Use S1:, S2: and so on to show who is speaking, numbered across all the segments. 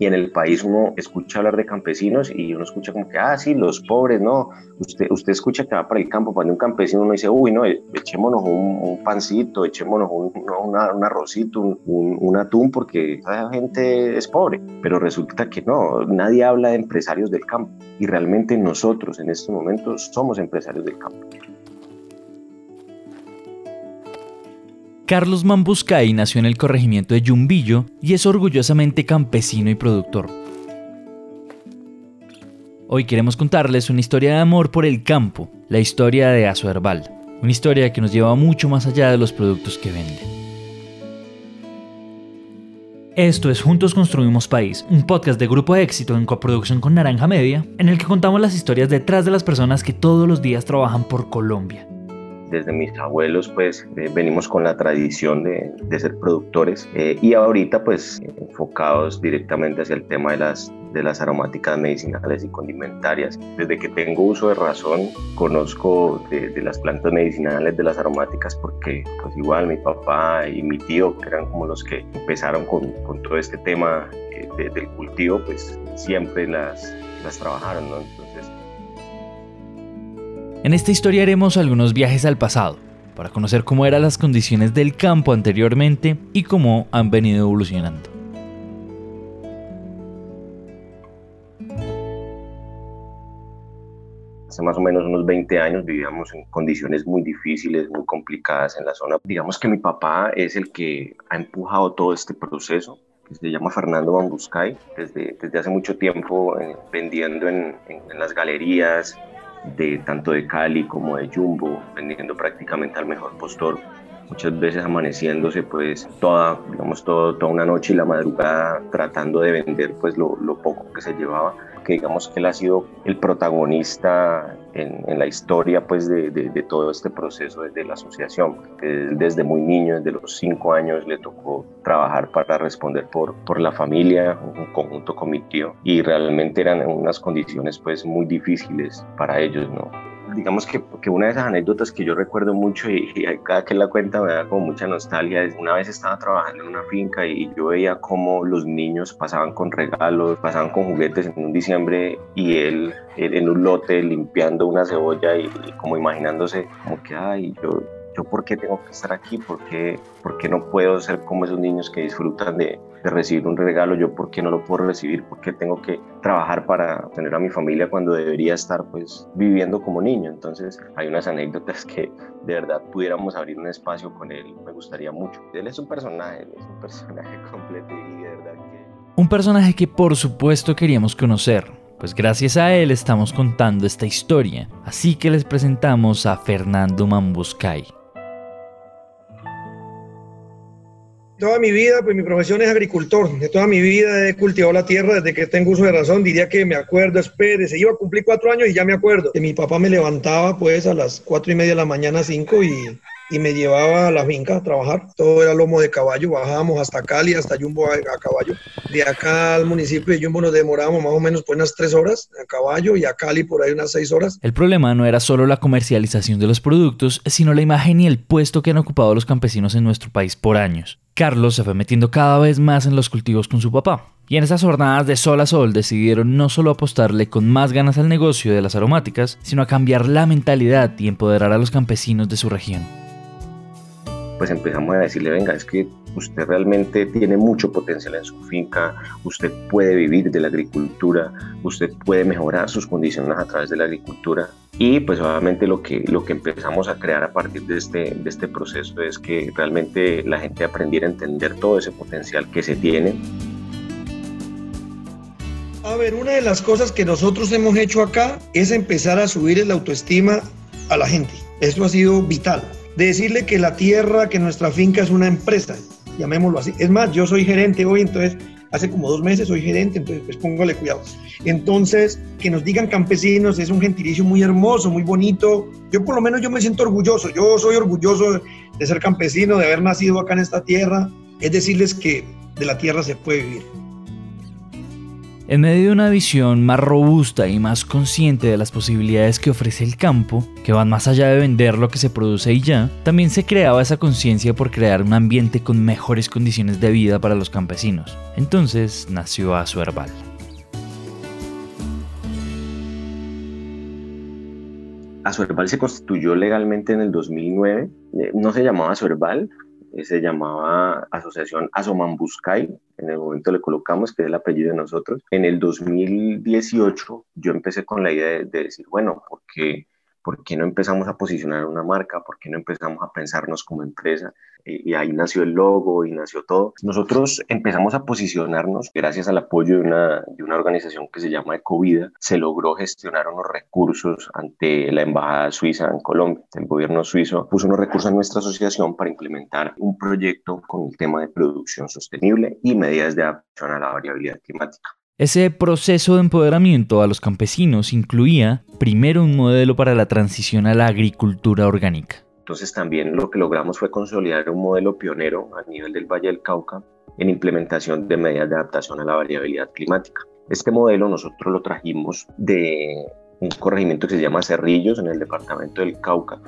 S1: y en el país uno escucha hablar de campesinos y uno escucha como que, ah, sí, los pobres, no, usted, usted escucha que va para el campo, cuando un campesino uno dice, uy, no, echémonos un, pancito, echémonos un, un arrocito, un, atún, porque esa gente es pobre, pero resulta que no, nadie habla de empresarios del campo. Y realmente nosotros en estos momentos somos empresarios del campo.
S2: Carlos Mambuscay nació en el corregimiento de Yumbillo y es orgullosamente campesino y productor. Hoy queremos contarles una historia de amor por el campo, la historia de Azo Herbal, una historia que nos lleva mucho más allá de los productos que venden. Esto es Juntos Construimos País, un podcast de Grupo Éxito en coproducción con Naranja Media, en el que contamos las historias detrás de las personas que todos los días trabajan por Colombia
S1: desde mis abuelos pues eh, venimos con la tradición de, ser productores eh, y ahorita pues enfocados directamente hacia el tema de las, aromáticas medicinales y condimentarias. Desde que tengo uso de razón conozco de, las plantas medicinales, de las aromáticas porque pues igual mi papá y mi tío que eran como los que empezaron con, todo este tema eh, del cultivo pues siempre las, trabajaron.
S2: En esta historia haremos algunos viajes al pasado, para conocer cómo eran las condiciones del campo anteriormente y cómo han venido evolucionando.
S1: Hace más o menos unos 20 años vivíamos en condiciones muy difíciles, muy complicadas en la zona. Digamos que mi papá es el que ha empujado todo este proceso se llama Fernando Bambuscay, desde, desde hace mucho tiempo eh, vendiendo en, en, las galerías, de tanto de Cali como de Jumbo, vendiendo prácticamente al mejor postor. Muchas veces amaneciéndose pues toda, digamos, todo, toda una noche y la madrugada tratando de vender pues lo, lo poco que se llevaba que digamos que él ha sido el protagonista en, la historia pues de, de, todo este proceso desde la asociación. Desde muy niño, desde los cinco años, le tocó trabajar para responder por, por la familia, un conjunto con mi tío, y realmente eran unas condiciones pues muy difíciles para ellos, ¿no? Digamos que, que, una de esas anécdotas que yo recuerdo mucho y, cada que la cuenta me da como mucha nostalgia es una vez estaba trabajando en una finca y yo veía cómo los niños pasaban con regalos, pasaban con juguetes en un diciembre y él, en un lote limpiando una cebolla y, y como imaginándose como que, ay, yo yo por qué tengo que estar aquí, por qué, por qué no puedo ser como esos niños que disfrutan de, de, recibir un regalo, yo por qué no lo puedo recibir, por qué tengo que trabajar para tener a mi familia cuando debería estar pues viviendo como niño. Entonces hay unas anécdotas que de verdad pudiéramos abrir un espacio con él, me gustaría mucho. Él es un personaje, es un personaje completo y de verdad que...
S2: Un personaje que por supuesto queríamos conocer, pues gracias a él estamos contando esta historia. Así que les presentamos a Fernando Mambuscay.
S3: Toda mi vida, pues mi profesión es agricultor. De toda mi vida he cultivado la tierra desde que tengo uso de razón. Diría que me acuerdo, espere, se iba a cumplir cuatro años y ya me acuerdo. Que mi papá me levantaba pues a las cuatro y media de la mañana, cinco, y y me llevaba a la finca a trabajar. Todo era lomo de caballo, bajábamos hasta Cali, hasta Jumbo a, caballo. De acá al municipio de Jumbo nos demorábamos más o menos por unas tres horas a caballo y a Cali por ahí unas seis horas.
S2: El problema no era solo la comercialización de los productos, sino la imagen y el puesto que han ocupado los campesinos en nuestro país por años. Carlos se fue metiendo cada vez más en los cultivos con su papá. Y en esas jornadas de sol a sol decidieron no solo apostarle con más ganas al negocio de las aromáticas, sino a cambiar la mentalidad y empoderar a los campesinos de su región
S1: pues empezamos a decirle, venga, es que usted realmente tiene mucho potencial en su finca, usted puede vivir de la agricultura, usted puede mejorar sus condiciones a través de la agricultura. Y pues obviamente lo que, lo que empezamos a crear a partir de este, de este proceso es que realmente la gente aprendiera a entender todo ese potencial que se tiene.
S3: A ver, una de las cosas que nosotros hemos hecho acá es empezar a subir la autoestima a la gente. Esto ha sido vital de decirle que la tierra, que nuestra finca es una empresa, llamémoslo así. Es más, yo soy gerente hoy, entonces hace como dos meses soy gerente, entonces pues póngale cuidado. Entonces, que nos digan campesinos es un gentilicio muy hermoso, muy bonito. Yo por lo menos yo me siento orgulloso, yo soy orgulloso de ser campesino, de haber nacido acá en esta tierra. Es decirles que de la tierra se puede vivir.
S2: En medio de una visión más robusta y más consciente de las posibilidades que ofrece el campo, que van más allá de vender lo que se produce y ya, también se creaba esa conciencia por crear un ambiente con mejores condiciones de vida para los campesinos. Entonces nació Azuerbal.
S1: Azuerbal se constituyó legalmente en el 2009. Eh, no se llamaba Azuerbal, se llamaba Asociación Asomambuscay, en el momento le colocamos, que es el apellido de nosotros. En el 2018 yo empecé con la idea de, de decir, bueno, porque ¿por qué no empezamos a posicionar una marca? ¿Por qué no empezamos a pensarnos como empresa? Y, ahí nació el logo y nació todo. Nosotros empezamos a posicionarnos gracias al apoyo de una, de una organización que se llama Ecovida. Se logró gestionar unos recursos ante la Embajada Suiza en Colombia. El gobierno suizo puso unos recursos a nuestra asociación para implementar un proyecto con el tema de producción sostenible y medidas de adaptación a la variabilidad climática.
S2: Ese proceso de empoderamiento a los campesinos incluía primero un modelo para la transición a la agricultura orgánica.
S1: Entonces también lo que logramos fue consolidar un modelo pionero a nivel del Valle del Cauca en implementación de medidas de adaptación a la variabilidad climática. Este modelo nosotros lo trajimos de un corregimiento que se llama Cerrillos en el departamento del Cauca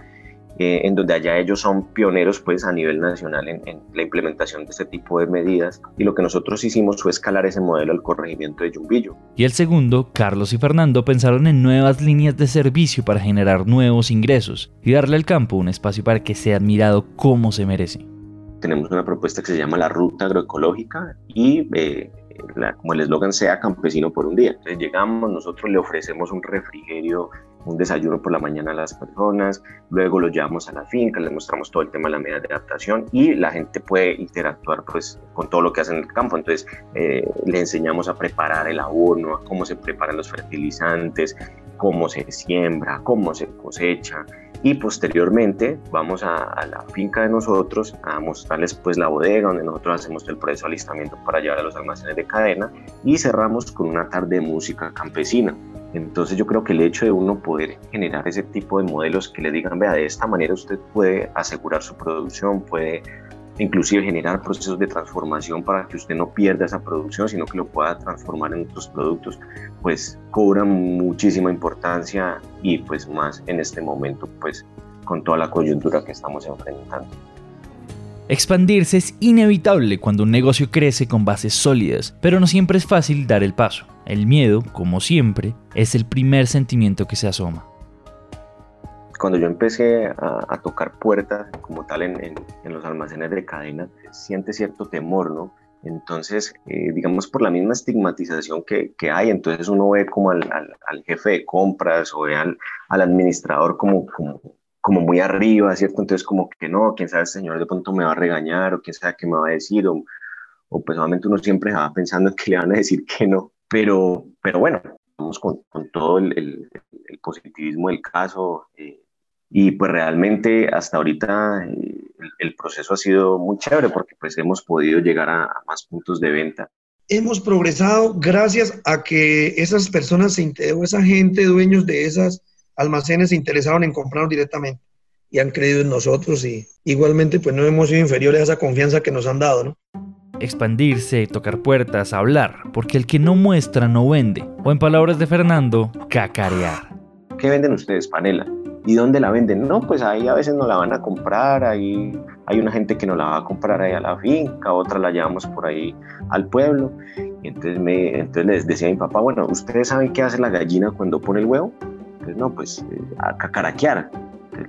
S1: eh, en donde allá ellos son pioneros pues a nivel nacional en, la implementación de este tipo de medidas y lo que nosotros hicimos fue escalar ese modelo al corregimiento de Yumbillo.
S2: Y el segundo, Carlos y Fernando pensaron en nuevas líneas de servicio para generar nuevos ingresos y darle al campo un espacio para que sea admirado como se merece.
S1: Tenemos una propuesta que se llama la Ruta Agroecológica y eh, como el eslogan sea campesino por un día. Entonces llegamos, nosotros le ofrecemos un refrigerio un desayuno por la mañana a las personas, luego los llevamos a la finca, les mostramos todo el tema de la medida de adaptación y la gente puede interactuar pues con todo lo que hacen en el campo. Entonces eh, le enseñamos a preparar el abono, a cómo se preparan los fertilizantes, cómo se siembra, cómo se cosecha y posteriormente vamos a, a, la finca de nosotros a mostrarles pues la bodega donde nosotros hacemos el proceso de alistamiento para llevar a los almacenes de cadena y cerramos con una tarde de música campesina entonces yo creo que el hecho de uno poder generar ese tipo de modelos que le digan, vea, de esta manera usted puede asegurar su producción, puede inclusive generar procesos de transformación para que usted no pierda esa producción, sino que lo pueda transformar en otros productos, pues cobra muchísima importancia y pues más en este momento, pues con toda la coyuntura que estamos enfrentando.
S2: Expandirse es inevitable cuando un negocio crece con bases sólidas, pero no siempre es fácil dar el paso. El miedo, como siempre, es el primer sentimiento que se asoma.
S1: Cuando yo empecé a, tocar puertas como tal en, los almacenes de cadena, siente cierto temor, ¿no? Entonces, eh, digamos, por la misma estigmatización que, hay, entonces uno ve como al, jefe de compras o ve al, administrador como, como, como muy arriba, ¿cierto? Entonces como que no, quién sabe, el señor de pronto me va a regañar o quién sabe qué me va a decir o, o pues obviamente uno siempre va pensando en que le van a decir que no, pero, pero bueno, vamos con, con todo el, el, positivismo del caso eh, y pues realmente hasta ahorita eh, el, proceso ha sido muy chévere porque pues hemos podido llegar a, a más puntos de venta
S3: hemos progresado gracias a que esas personas o esa gente, dueños de esas almacenes se interesaron en comprarnos directamente y han creído en nosotros y igualmente pues no hemos sido inferiores a esa confianza que nos han dado, ¿no?
S2: Expandirse, tocar puertas, hablar, porque el que no muestra no vende. O en palabras de Fernando, cacarear.
S1: ¿Qué venden ustedes, panela? ¿Y dónde la venden? No, pues ahí a veces no la van a comprar, ahí hay una gente que no la va a comprar ahí a la finca, otra la llevamos por ahí al pueblo. Entonces, me, entonces les decía a mi papá, bueno, ¿ustedes saben qué hace la gallina cuando pone el huevo? Pues no, pues eh, a cacaraquear.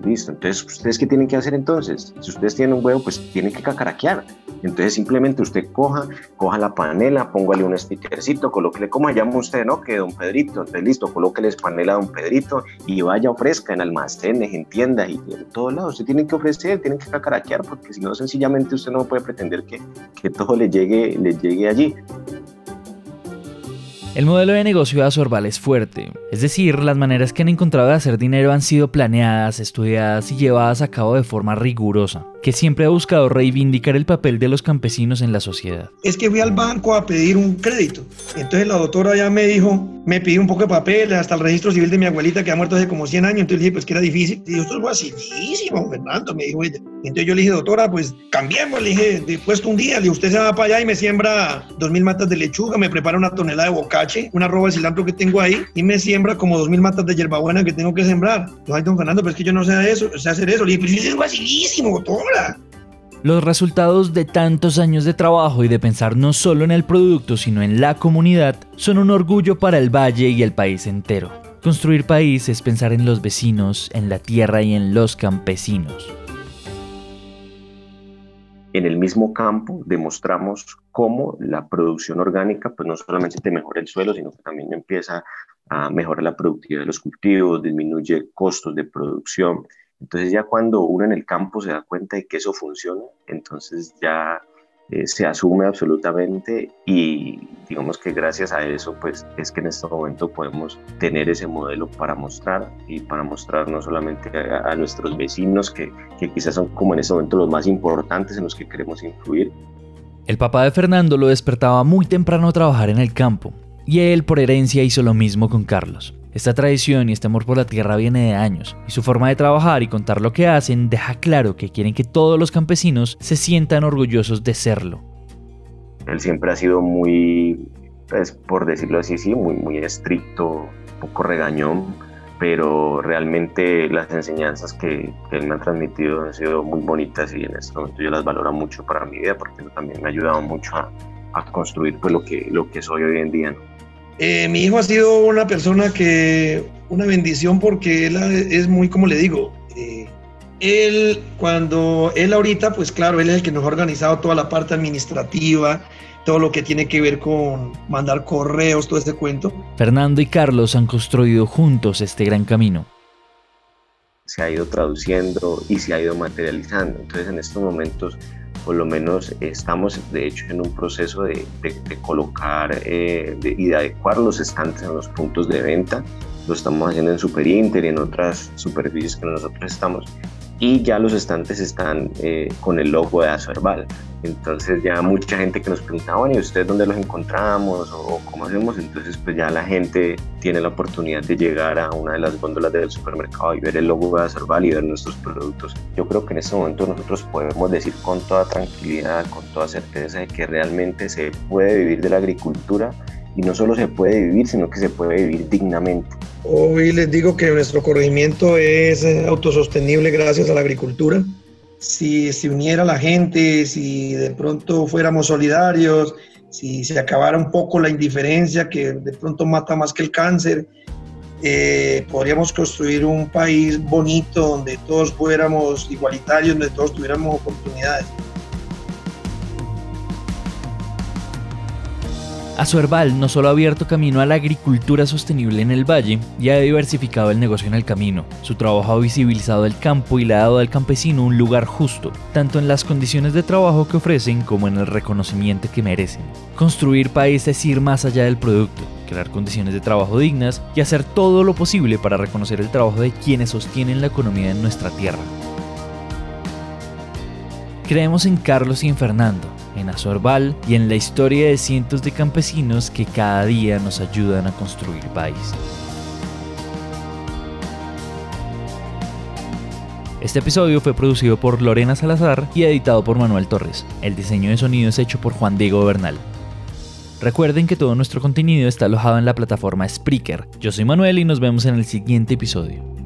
S1: Listo. Entonces, ¿ustedes qué tienen que hacer entonces? Si ustedes tienen un huevo, pues tienen que cacaraquear. Entonces, simplemente usted coja, coja la panela, póngale un stickercito, colóquele, como llama usted, no? Que don Pedrito. Entonces, listo, colóquele panela a don Pedrito y vaya ofrezca en almacenes, en tiendas y en todos lados. Usted tiene que ofrecer, tiene que cacaraquear, porque si no, sencillamente usted no puede pretender que, que todo le llegue, le llegue allí.
S2: El modelo de negocio de Azorbal es fuerte, es decir, las maneras que han encontrado de hacer dinero han sido planeadas, estudiadas y llevadas a cabo de forma rigurosa, que siempre ha buscado reivindicar el papel de los campesinos en la sociedad.
S3: Es que fui al banco a pedir un crédito, entonces la doctora ya me dijo, me pidió un poco de papel, hasta el registro civil de mi abuelita que ha muerto hace como 100 años, entonces le dije pues que era difícil, y yo esto es facilísimo, Fernando, me dijo ella. Entonces yo le dije, doctora, pues cambiemos, le dije, de puesto un día, le usted se va para allá y me siembra dos mil matas de lechuga, me prepara una tonelada de bocache, una roba de cilantro que tengo ahí y me siembra como dos mil matas de hierbabuena que tengo que sembrar. Yo, ay, don Fernando, pero es que yo no sé eso, sé hacer eso. Le dije, pues eso es facilísimo, doctora.
S2: Los resultados de tantos años de trabajo y de pensar no solo en el producto, sino en la comunidad, son un orgullo para el valle y el país entero. Construir país es pensar en los vecinos, en la tierra y en los campesinos.
S1: En el mismo campo demostramos cómo la producción orgánica pues no solamente te mejora el suelo, sino que también empieza a mejorar la productividad de los cultivos, disminuye costos de producción, entonces ya cuando uno en el campo se da cuenta de que eso funciona, entonces ya eh, se asume absolutamente y digamos que gracias a eso pues es que en este momento podemos tener ese modelo para mostrar y para mostrar no solamente a, nuestros vecinos que, que quizás son como en este momento los más importantes en los que queremos influir.
S2: El papá de Fernando lo despertaba muy temprano a trabajar en el campo y él por herencia hizo lo mismo con Carlos. Esta tradición y este amor por la tierra viene de años, y su forma de trabajar y contar lo que hacen deja claro que quieren que todos los campesinos se sientan orgullosos de serlo.
S1: Él siempre ha sido muy, pues, por decirlo así, sí, muy, muy estricto, un poco regañón, pero realmente las enseñanzas que, él me ha transmitido han sido muy bonitas y en este momento yo las valoro mucho para mi vida porque también me ha ayudado mucho a, construir pues, lo, que, lo que soy hoy en día.
S3: Eh, mi hijo ha sido una persona que, una bendición porque él es muy, como le digo, eh, él cuando, él ahorita, pues claro, él es el que nos ha organizado toda la parte administrativa, todo lo que tiene que ver con mandar correos, todo este cuento.
S2: Fernando y Carlos han construido juntos este gran camino.
S1: Se ha ido traduciendo y se ha ido materializando. Entonces en estos momentos por lo menos estamos de hecho en un proceso de, colocar eh, y de adecuar los estantes en los puntos de venta. Lo estamos haciendo en Super Inter y en otras superficies que nosotros estamos y ya los estantes están eh, con el logo de Azurbal. Entonces ya mucha gente que nos preguntaba, bueno, ¿y ustedes dónde los encontramos o, cómo hacemos? Entonces pues ya la gente tiene la oportunidad de llegar a una de las góndolas del supermercado y ver el logo de Azurbal y ver nuestros productos. Yo creo que en este momento nosotros podemos decir con toda tranquilidad, con toda certeza de que realmente se puede vivir de la agricultura y no solo se puede vivir, sino que se puede vivir dignamente.
S3: Hoy les digo que nuestro corregimiento es eh, autosostenible gracias a la agricultura. Si se uniera la gente, si de pronto fuéramos solidarios, si se acabara un poco la indiferencia que de pronto mata más que el cáncer, eh, podríamos construir un país bonito donde todos fuéramos igualitarios, donde todos tuviéramos oportunidades.
S2: Azuerbal no solo ha abierto camino a la agricultura sostenible en el valle y ha diversificado el negocio en el camino, su trabajo ha visibilizado el campo y le ha dado al campesino un lugar justo, tanto en las condiciones de trabajo que ofrecen como en el reconocimiento que merecen. Construir país es ir más allá del producto, crear condiciones de trabajo dignas y hacer todo lo posible para reconocer el trabajo de quienes sostienen la economía en nuestra tierra. Creemos en Carlos y en Fernando, en Azorbal y en la historia de cientos de campesinos que cada día nos ayudan a construir país. Este episodio fue producido por Lorena Salazar y editado por Manuel Torres. El diseño de sonido es hecho por Juan Diego Bernal. Recuerden que todo nuestro contenido está alojado en la plataforma Spreaker. Yo soy Manuel y nos vemos en el siguiente episodio.